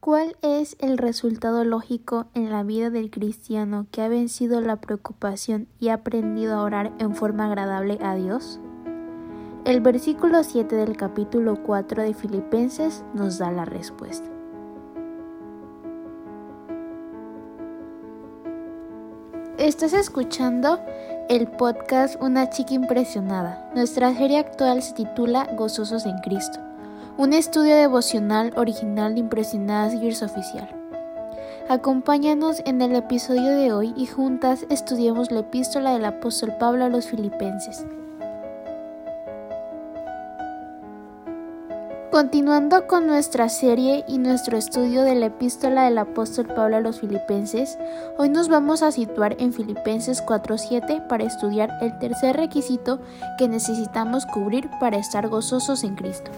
¿Cuál es el resultado lógico en la vida del cristiano que ha vencido la preocupación y ha aprendido a orar en forma agradable a Dios? El versículo 7 del capítulo 4 de Filipenses nos da la respuesta. Estás escuchando el podcast Una chica impresionada. Nuestra serie actual se titula Gozosos en Cristo, un estudio devocional original de Impresionadas Gears Oficial. Acompáñanos en el episodio de hoy y juntas estudiemos la epístola del apóstol Pablo a los filipenses. Continuando con nuestra serie y nuestro estudio de la epístola del apóstol Pablo a los filipenses, hoy nos vamos a situar en Filipenses 4.7 para estudiar el tercer requisito que necesitamos cubrir para estar gozosos en Cristo.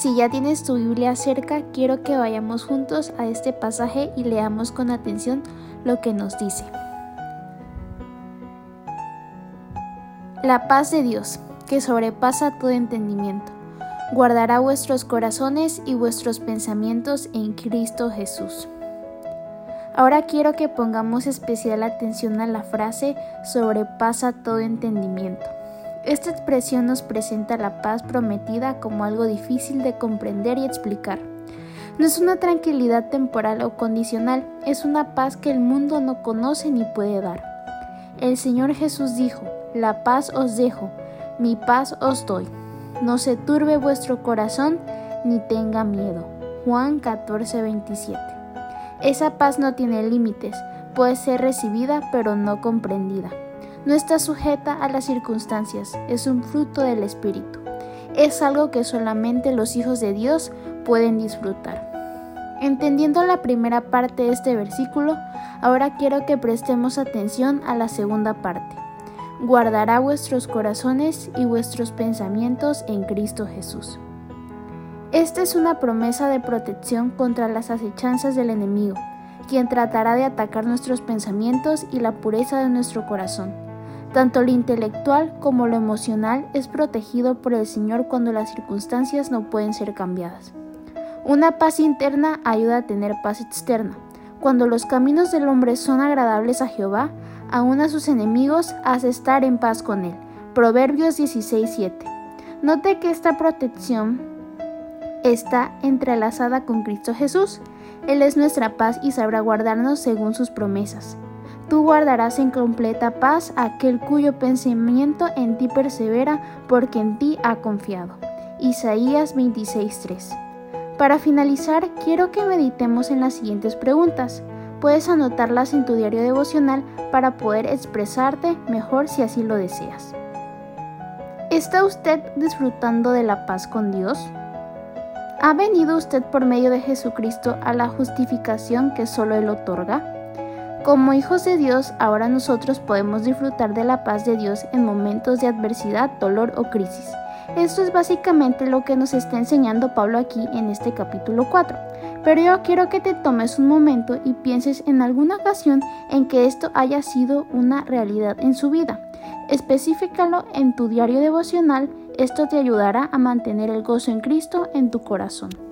Si ya tienes tu Biblia cerca, quiero que vayamos juntos a este pasaje y leamos con atención lo que nos dice. La paz de Dios, que sobrepasa todo entendimiento guardará vuestros corazones y vuestros pensamientos en Cristo Jesús. Ahora quiero que pongamos especial atención a la frase sobrepasa todo entendimiento. Esta expresión nos presenta la paz prometida como algo difícil de comprender y explicar. No es una tranquilidad temporal o condicional, es una paz que el mundo no conoce ni puede dar. El Señor Jesús dijo, la paz os dejo, mi paz os doy no se turbe vuestro corazón ni tenga miedo. Juan 14:27. Esa paz no tiene límites, puede ser recibida pero no comprendida. No está sujeta a las circunstancias, es un fruto del Espíritu. Es algo que solamente los hijos de Dios pueden disfrutar. Entendiendo la primera parte de este versículo, ahora quiero que prestemos atención a la segunda parte guardará vuestros corazones y vuestros pensamientos en Cristo Jesús. Esta es una promesa de protección contra las acechanzas del enemigo, quien tratará de atacar nuestros pensamientos y la pureza de nuestro corazón. Tanto lo intelectual como lo emocional es protegido por el Señor cuando las circunstancias no pueden ser cambiadas. Una paz interna ayuda a tener paz externa. Cuando los caminos del hombre son agradables a Jehová, aún a sus enemigos hace estar en paz con él. Proverbios 16:7. Note que esta protección está entrelazada con Cristo Jesús. Él es nuestra paz y sabrá guardarnos según sus promesas. Tú guardarás en completa paz aquel cuyo pensamiento en ti persevera, porque en ti ha confiado. Isaías 26:3. Para finalizar, quiero que meditemos en las siguientes preguntas. Puedes anotarlas en tu diario devocional para poder expresarte mejor si así lo deseas. ¿Está usted disfrutando de la paz con Dios? ¿Ha venido usted por medio de Jesucristo a la justificación que solo Él otorga? Como hijos de Dios, ahora nosotros podemos disfrutar de la paz de Dios en momentos de adversidad, dolor o crisis. Esto es básicamente lo que nos está enseñando Pablo aquí en este capítulo 4. Pero yo quiero que te tomes un momento y pienses en alguna ocasión en que esto haya sido una realidad en su vida. Específicalo en tu diario devocional, esto te ayudará a mantener el gozo en Cristo en tu corazón.